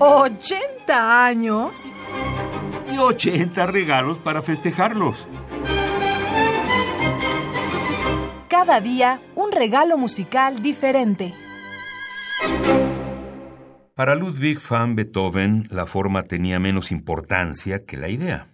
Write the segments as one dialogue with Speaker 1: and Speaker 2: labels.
Speaker 1: ¿80 años?
Speaker 2: Y 80 regalos para festejarlos.
Speaker 1: Cada día un regalo musical diferente.
Speaker 2: Para Ludwig van Beethoven, la forma tenía menos importancia que la idea.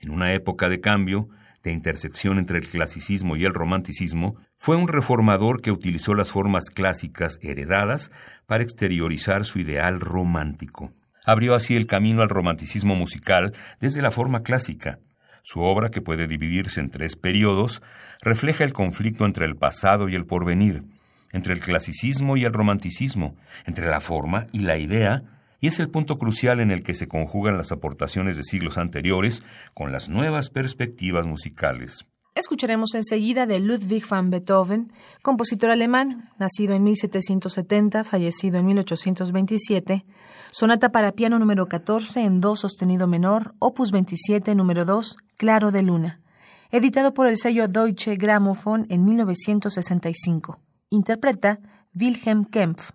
Speaker 2: En una época de cambio, de intersección entre el clasicismo y el romanticismo, fue un reformador que utilizó las formas clásicas heredadas para exteriorizar su ideal romántico. Abrió así el camino al romanticismo musical desde la forma clásica. Su obra, que puede dividirse en tres periodos, refleja el conflicto entre el pasado y el porvenir, entre el clasicismo y el romanticismo, entre la forma y la idea, y es el punto crucial en el que se conjugan las aportaciones de siglos anteriores con las nuevas perspectivas musicales.
Speaker 1: Escucharemos enseguida de Ludwig van Beethoven, compositor alemán, nacido en 1770, fallecido en 1827, sonata para piano número 14 en do sostenido menor, opus 27 número 2, Claro de Luna, editado por el sello Deutsche Grammophon en 1965. Interpreta Wilhelm Kempf.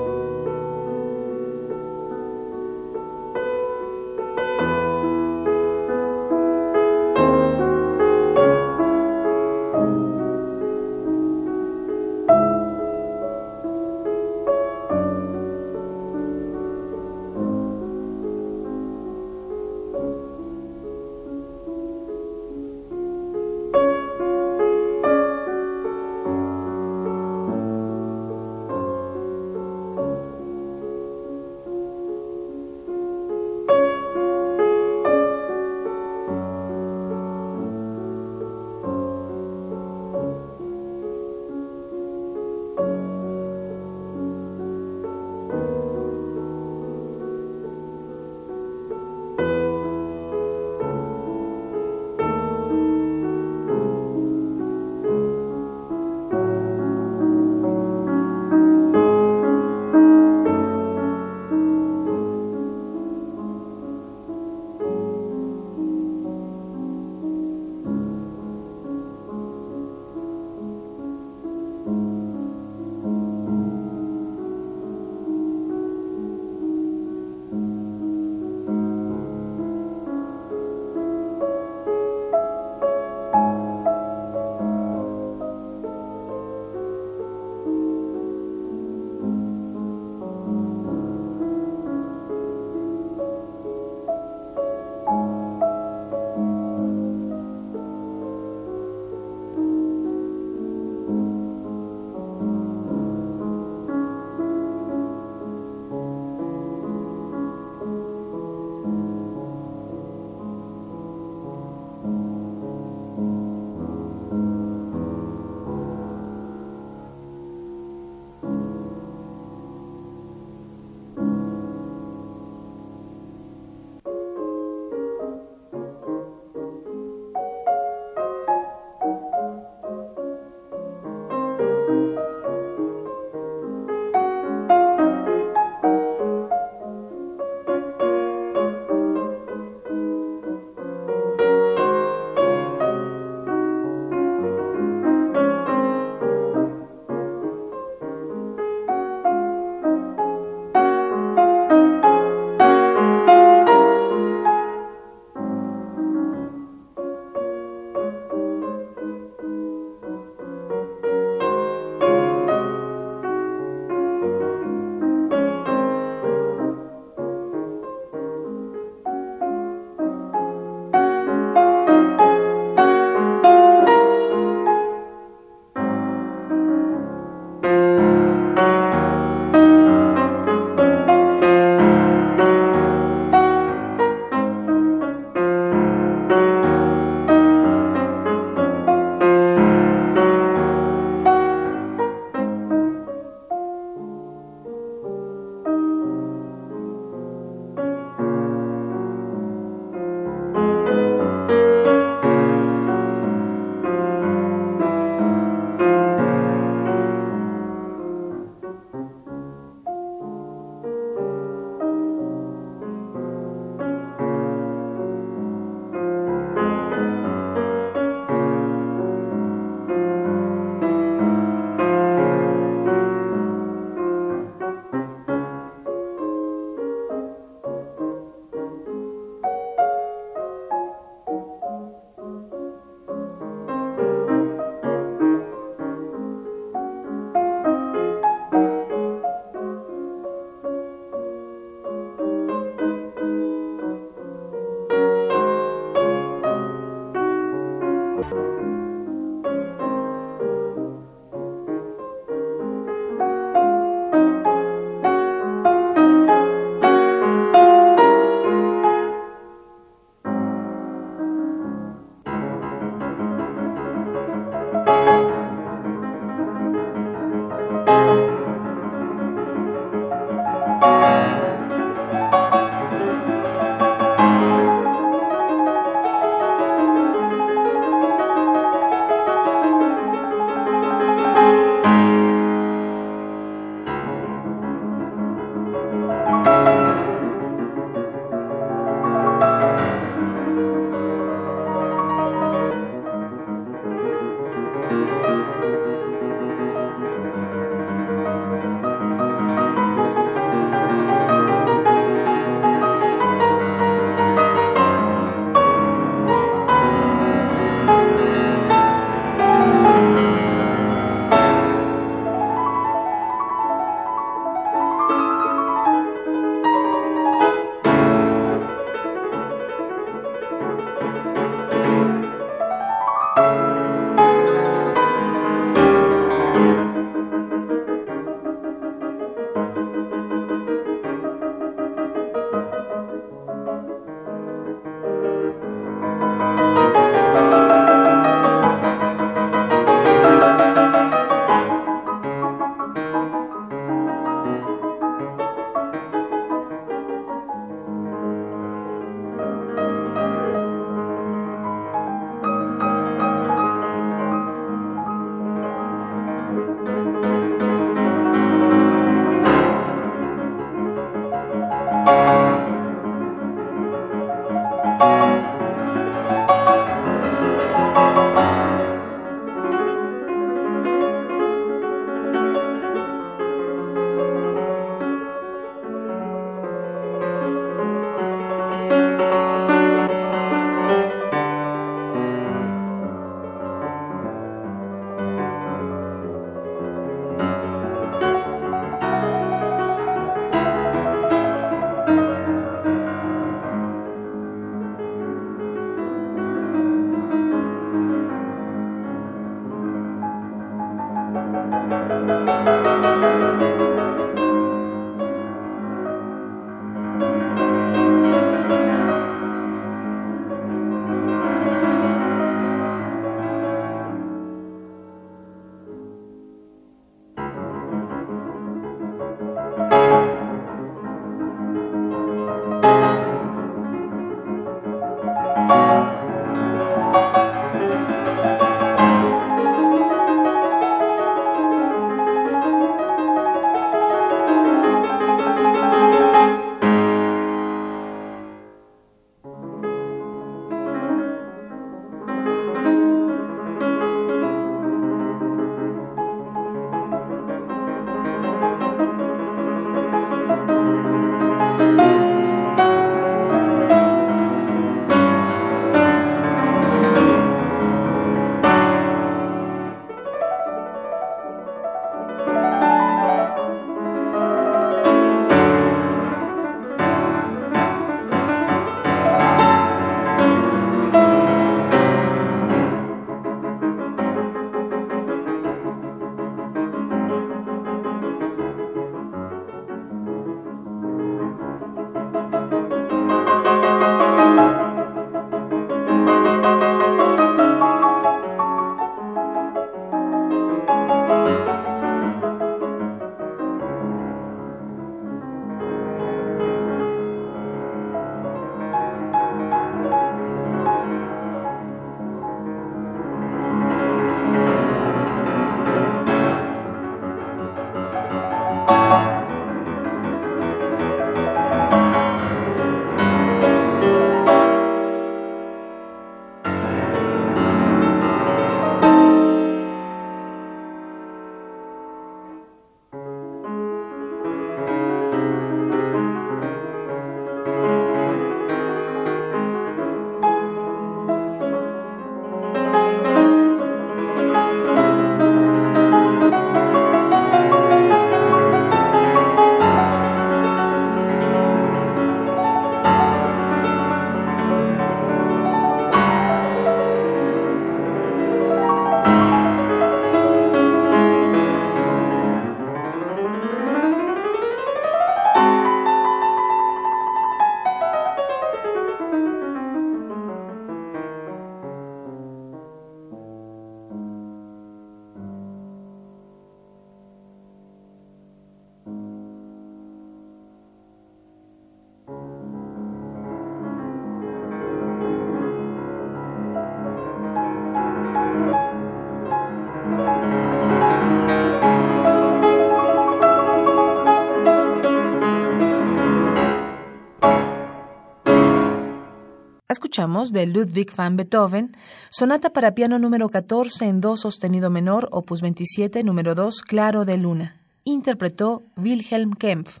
Speaker 1: Escuchamos de Ludwig van Beethoven, sonata para piano número 14 en do sostenido menor, opus 27, número 2, claro de luna. Interpretó Wilhelm Kempf.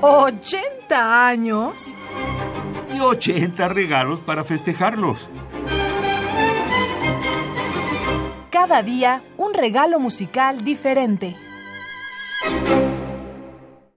Speaker 1: ¿80 años?
Speaker 2: Y 80 regalos para festejarlos.
Speaker 1: Cada día un regalo musical diferente.